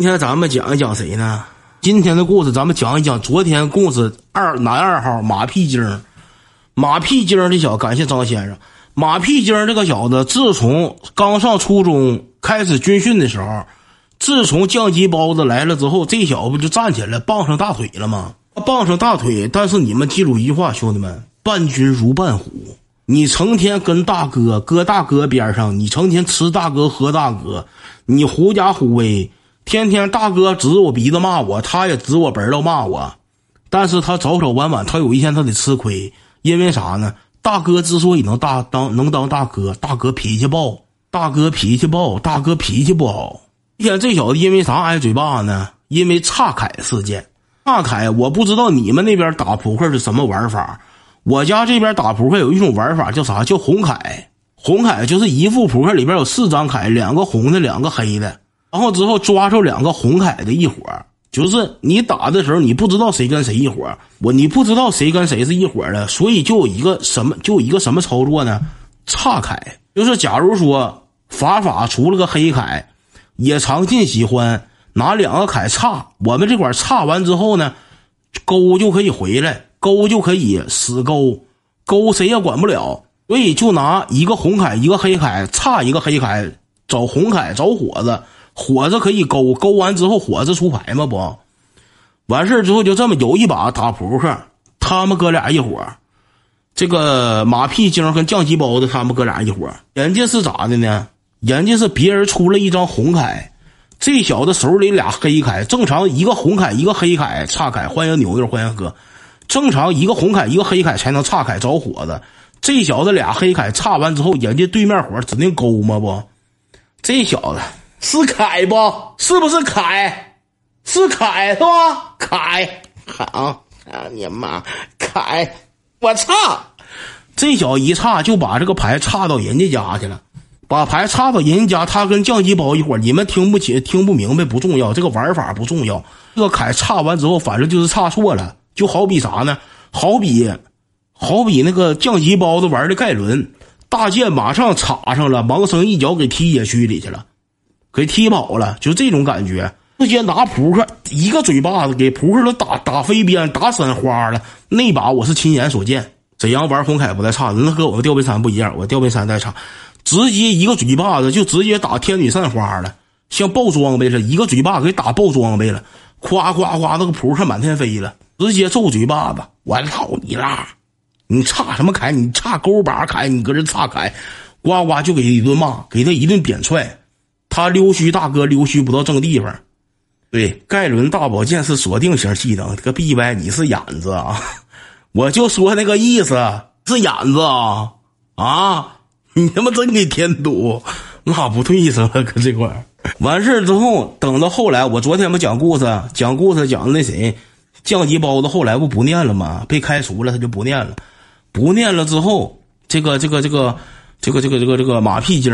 今天咱们讲一讲谁呢？今天的故事咱们讲一讲昨天故事二男二号马屁精，马屁精这小子感谢张先生。马屁精这个小子，自从刚上初中开始军训的时候，自从降级包子来了之后，这小子不就站起来傍上大腿了吗？傍上大腿，但是你们记住一句话，兄弟们，伴君如伴虎。你成天跟大哥搁大哥边上，你成天吃大哥喝大哥，你狐假虎威，天天大哥指着我鼻子骂我，他也指我本道骂我，但是他早早晚晚，他有一天他得吃亏，因为啥呢？大哥之所以能大当能当大哥，大哥脾气暴，大哥脾气暴，大哥脾气不好。一天这小子因为啥挨嘴巴呢？因为岔凯事件。岔凯，我不知道你们那边打扑克是什么玩法。我家这边打扑克有一种玩法叫啥？叫红凯。红凯就是一副扑克里边有四张凯，两个红的，两个黑的。然后之后抓住两个红凯的一伙儿就是你打的时候你不知道谁跟谁一伙儿我你不知道谁跟谁是一伙儿的，所以就有一个什么，就有一个什么操作呢？岔凯，就是假如说法法出了个黑凯，也常进喜欢。拿两个凯叉，我们这块叉完之后呢，勾就可以回来，勾就可以死勾，勾谁也管不了，所以就拿一个红凯，一个黑凯，差一个黑凯，找红凯找火子，火子可以勾，勾完之后火子出牌吗不？完事之后就这么有一把打扑克，他们哥俩一伙这个马屁精跟酱鸡包子他们哥俩一伙人家是咋的呢？人家是别人出了一张红凯。这小子手里俩黑凯，正常一个红凯一个黑凯，岔凯欢迎牛牛欢迎哥，正常一个红凯一个黑凯才能岔凯着火的。这小子俩黑凯岔完之后，人家对面伙指定勾吗不？这小子是凯不？是不是凯？是凯是吧？凯，好啊你妈凯，我操！这小子一差就把这个牌差到人家家去了。把牌插到人家，他跟降级包一伙你们听不起、听不明白不重要，这个玩法不重要。这个凯插完之后，反正就是插错了，就好比啥呢？好比，好比那个降级包子玩的盖伦，大剑马上插上了，盲僧一脚给踢野区里去了，给踢跑了，就这种感觉。直接拿扑克一个嘴巴子给扑克都打打飞边、打散花了。那把我是亲眼所见。沈阳玩红凯不带差的，那和我们吊杯山不一样，我吊杯山带差。直接一个嘴巴子就直接打天女散花了，像爆装备似的，一个嘴巴给打爆装备了，夸夸夸，那个扑克满天飞了，直接揍嘴巴子，我操你啦！你差什么凯？你差勾把凯？你搁这差凯？呱呱就给一顿骂，给他一顿扁踹，他溜须大哥溜须不到正地方。对，盖伦大宝剑是锁定型技能，这，个逼歪，你是眼子啊！我就说那个意思，是眼子啊啊！你他妈真给添堵，那不对意思了，搁这块儿完事儿之后，等到后来，我昨天不讲故事，讲故事讲的那谁，降级包子后来不不念了吗？被开除了，他就不念了，不念了之后，这个这个这个这个这个这个这个马屁精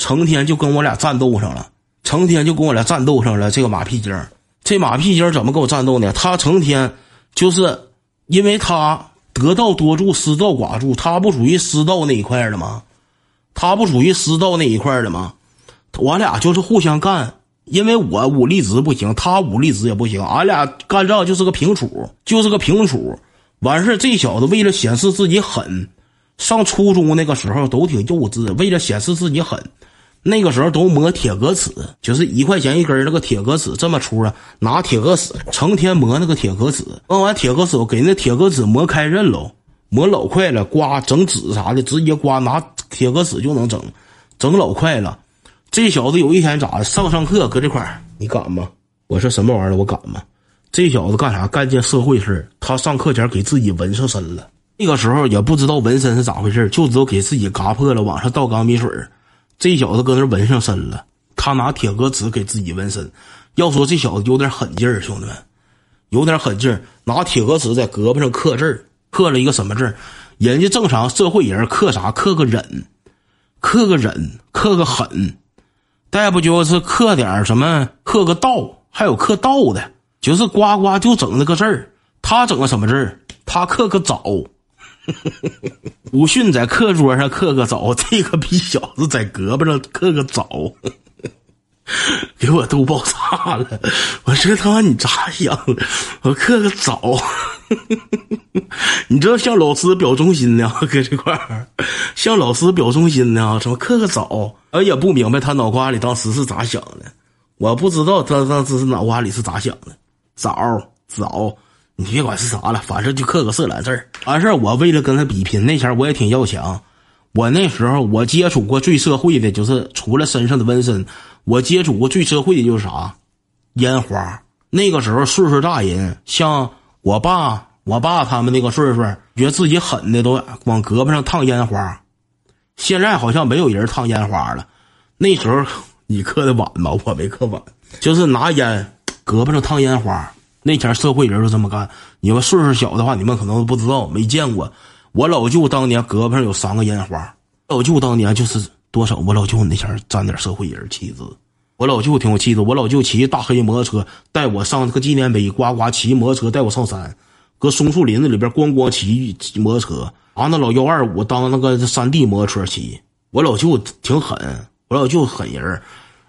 成天就跟我俩战斗上了，成天就跟我俩战斗上了。这个马屁精这马屁精怎么跟我战斗呢？他成天就是因为他得道多助，失道寡助，他不属于失道那一块的吗？他不属于失道那一块的吗？我俩就是互相干，因为我武力值不行，他武力值也不行，俺俩干仗就是个平处，就是个平处。完事这小子为了显示自己狠，上初中那个时候都挺幼稚，为了显示自己狠，那个时候都磨铁格尺，就是一块钱一根那个铁格尺这么粗啊，拿铁格尺成天磨那个铁格尺，磨完铁格尺给那铁格尺磨开刃喽。磨老快了，刮整纸啥的，直接刮拿铁格尺就能整，整老快了。这小子有一天咋的？上上课搁这块，你敢吗？我说什么玩意儿？我敢吗？这小子干啥？干件社会事他上课前给自己纹上身了。那个时候也不知道纹身是咋回事就知道给自己嘎破了，往上倒钢笔水这小子搁那纹上身了，他拿铁格子给自己纹身。要说这小子有点狠劲儿，兄弟们，有点狠劲儿，拿铁格子在胳膊上刻字儿。刻了一个什么字？人家正常社会人刻啥？刻个忍，刻个忍，刻个狠，再不就是刻点什么？刻个道，还有刻道的，就是呱呱就整那个字儿。他整个什么字儿？他刻个早。武训在课桌上刻个早，这个逼小子在胳膊上刻个早。给我都爆炸了！我这他妈你咋想的？我刻个早，你知道向老师表忠心呢，搁这块儿向老师表忠心呢，怎么刻个早？我也不明白他脑瓜里当时是咋想的，我不知道他当时是脑瓜里是咋想的。早早，你别管是啥了，反正就刻个色懒字儿。完事儿，我为了跟他比拼，那前我也挺要强。我那时候我接触过最社会的，就是除了身上的纹身。我接触过最社会的就是啥，烟花。那个时候岁数大人，像我爸、我爸他们那个岁数，觉得自己狠的都往胳膊上烫烟花。现在好像没有人烫烟花了。那时候 你刻的晚吧？我没刻晚，就是拿烟胳膊上烫烟花。那前社会人都这么干。你们岁数小的话，你们可能不知道，没见过。我老舅当年胳膊上有三个烟花。老舅当年就是。多少？我老舅那前沾点社会人气质，我老舅挺有气质。我老舅骑大黑摩托车带我上这个纪念碑，呱呱骑摩托车带我上山，搁松树林子里边咣咣骑摩托车，拿那老幺二五当那个山地摩托车骑。我老舅挺狠，我老舅狠人。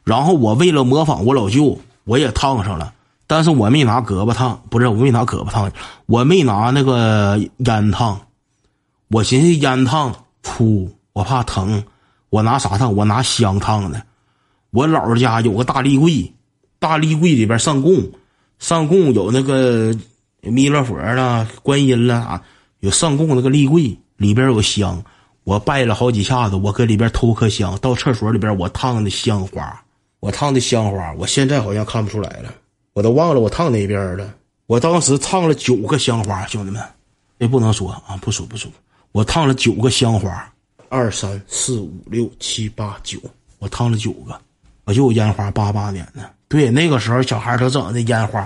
然后我为了模仿我老舅，我也烫上了，但是我没拿胳膊烫，不是我没拿胳膊烫，我没拿那个烟烫，我寻思烟烫噗，我怕疼。我拿啥烫？我拿香烫的。我姥姥家有个大立柜，大立柜里边上供，上供有那个弥勒佛了、观音了啊，有上供那个立柜里边有香。我拜了好几下子，我搁里边偷颗香，到厕所里边我烫的香花，我烫的香花，我现在好像看不出来了，我都忘了我烫哪边了。我当时烫了九个香花，兄弟们，这不能说啊，不说不说，我烫了九个香花。二三四五六七八九，我烫了九个，我就有烟花八八年的。对，那个时候小孩都整的烟花，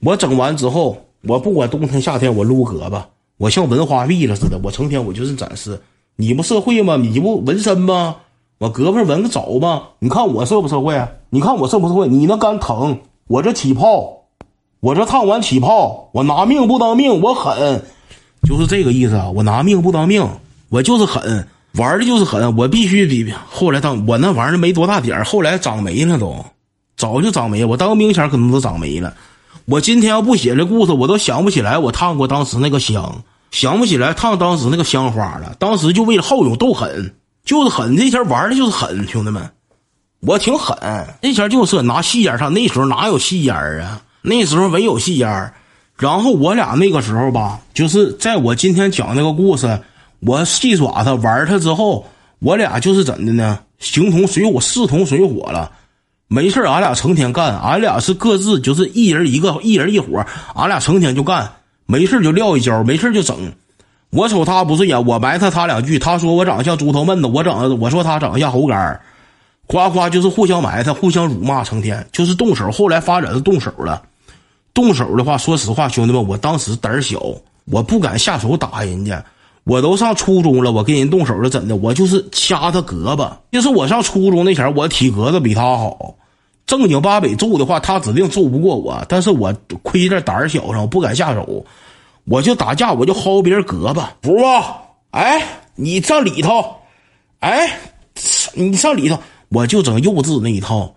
我整完之后，我不管冬天夏天，我撸胳膊，我像文化币了似的，我成天我就是展示。你不社会吗？你不纹身吗？我胳膊上纹个枣吗？你看我社不社会？你看我社不社会？你那肝疼，我这起泡，我这烫完起泡，我拿命不当命，我狠，就是这个意思啊！我拿命不当命，我就是狠。玩的就是狠，我必须比。后来当我那玩意儿没多大点儿，后来长没了都，早就长没了。我当兵前可能都长没了。我今天要不写这故事，我都想不起来我烫过当时那个香，想不起来烫当时那个香花了。当时就为了好勇斗狠，就是狠。那天玩的就是狠，兄弟们，我挺狠。那前就是拿细烟上，那时候哪有细烟啊？那时候没有细烟。然后我俩那个时候吧，就是在我今天讲那个故事。我戏耍他玩他之后，我俩就是怎的呢？形同水火，势同水火了。没事俺俩成天干，俺俩是各自就是一人一个，一人一伙，俺俩成天就干，没事就撂一跤，没事就整。我瞅他不顺眼，我埋汰他两句。他说我长得像猪头闷子，我长我说他长得像猴干夸夸就是互相埋汰，互相辱骂，成天就是动手。后来发展是动手了，动手的话，说实话，兄弟们，我当时胆小，我不敢下手打人家。我都上初中了，我跟人动手了，怎的？我就是掐他胳膊。就是我上初中那前我体格子比他好，正经八百揍的话，他指定揍不过我。但是我亏在胆小上，不敢下手。我就打架，我就薅别人胳膊，服不？哎，你上里头，哎，你上里头，我就整幼稚那一套。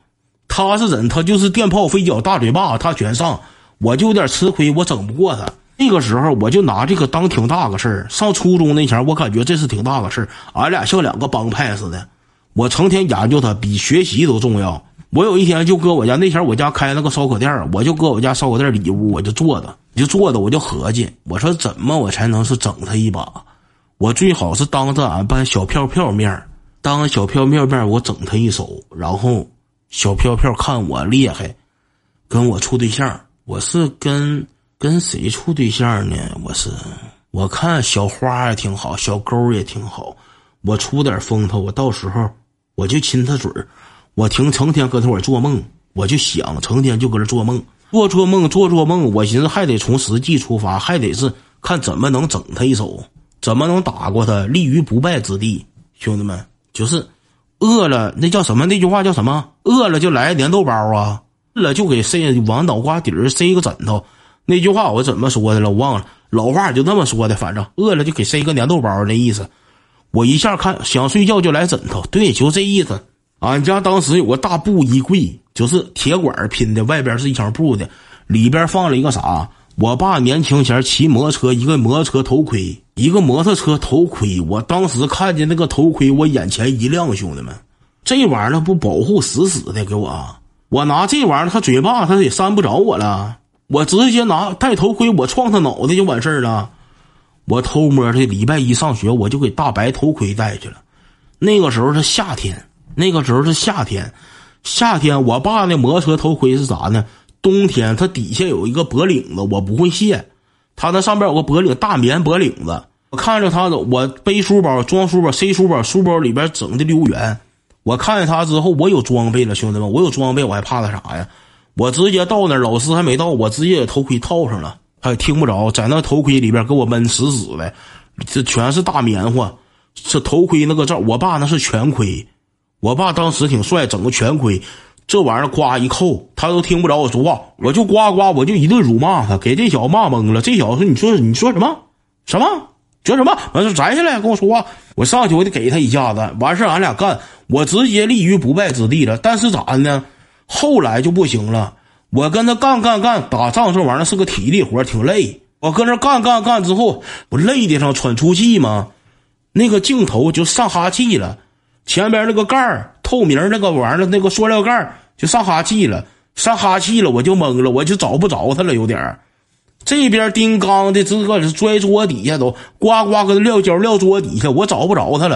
他是怎？他就是电炮、飞脚、大嘴巴，他全上。我就有点吃亏，我整不过他。那个时候我就拿这个当挺大个事儿。上初中那前我感觉这是挺大个事儿。俺俩像两个帮派似的，我成天研究他，比学习都重要。我有一天就搁我家，那前我家开那个烧烤店我就搁我家烧烤店里屋，我就坐着，就坐着，我就合计，我说怎么我才能是整他一把？我最好是当着俺班小票票面儿当小票面面我整他一手，然后小票票看我厉害，跟我处对象。我是跟。跟谁处对象呢？我是我看小花也挺好，小勾也挺好。我出点风头，我到时候我就亲他嘴。我听成天搁那会儿做梦，我就想成天就搁这做梦，做做梦，做做梦。我寻思还得从实际出发，还得是看怎么能整他一手，怎么能打过他，立于不败之地。兄弟们，就是饿了，那叫什么？那句话叫什么？饿了就来粘豆包啊，饿了就给塞往脑瓜底儿塞一个枕头。那句话我怎么说的了？我忘了，老话就那么说的。反正饿了就给塞一个粘豆包那意思。我一下看想睡觉就来枕头，对，就这意思。俺家当时有个大布衣柜，就是铁管拼的，外边是一层布的，里边放了一个啥？我爸年轻前骑摩托车，一个摩托车头盔，一个摩托车头盔。我当时看见那个头盔，我眼前一亮，兄弟们，这玩意儿不保护死死的给我。我拿这玩意儿，他嘴巴他也扇不着我了。我直接拿戴头盔，我撞他脑袋就完事儿了。我偷摸的礼拜一上学，我就给大白头盔戴去了。那个时候是夏天，那个时候是夏天，夏天我爸那摩托车头盔是啥呢？冬天它底下有一个脖领子，我不会卸。它那上边有个脖领，大棉脖领子。我看着他，我背书包装书包，塞书包，书包里边整的溜圆。我看见他之后，我有装备了，兄弟们，我有装备，我还怕他啥呀？我直接到那儿，老师还没到，我直接头盔套上了，他也听不着，在那头盔里边给我闷死死的，这全是大棉花。这头盔那个罩，我爸那是全盔，我爸当时挺帅，整个全盔。这玩意儿呱一扣，他都听不着我说话，我就呱呱，我就一顿辱骂他，给这小子骂懵了。这小子说：“你说你说什么？什么？说什么？完事摘下来跟我说话。”我上去我得给他一下子，完事俺俩干，我直接立于不败之地了。但是咋的呢？后来就不行了。我跟他干干干，打仗这玩意儿是个体力活，挺累。我搁那干干干之后，我累的上喘粗气吗？那个镜头就上哈气了，前边那个盖儿。透明那个玩意儿，那个塑料盖就上哈气了，上哈气了，我就懵了，我就找不着他了，有点儿。这边丁刚的这个是摔桌底下都呱呱跟撂跤撂桌底下，我找不着他了。